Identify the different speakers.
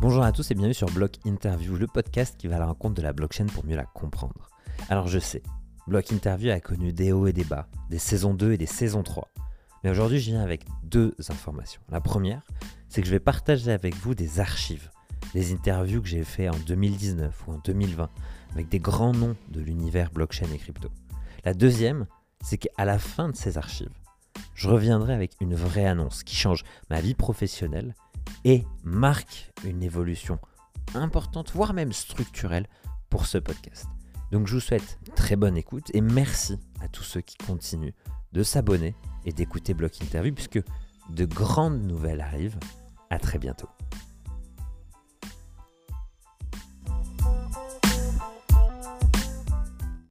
Speaker 1: Bonjour à tous et bienvenue sur Block Interview, le podcast qui va à la rencontre de la blockchain pour mieux la comprendre. Alors je sais, Block Interview a connu des hauts et des bas, des saisons 2 et des saisons 3. Mais aujourd'hui je viens avec deux informations. La première, c'est que je vais partager avec vous des archives, des interviews que j'ai fait en 2019 ou en 2020 avec des grands noms de l'univers blockchain et crypto. La deuxième, c'est qu'à la fin de ces archives, je reviendrai avec une vraie annonce qui change ma vie professionnelle et marque une évolution importante, voire même structurelle pour ce podcast. Donc je vous souhaite très bonne écoute et merci à tous ceux qui continuent de s'abonner et d'écouter Block Interview puisque de grandes nouvelles arrivent. À très bientôt.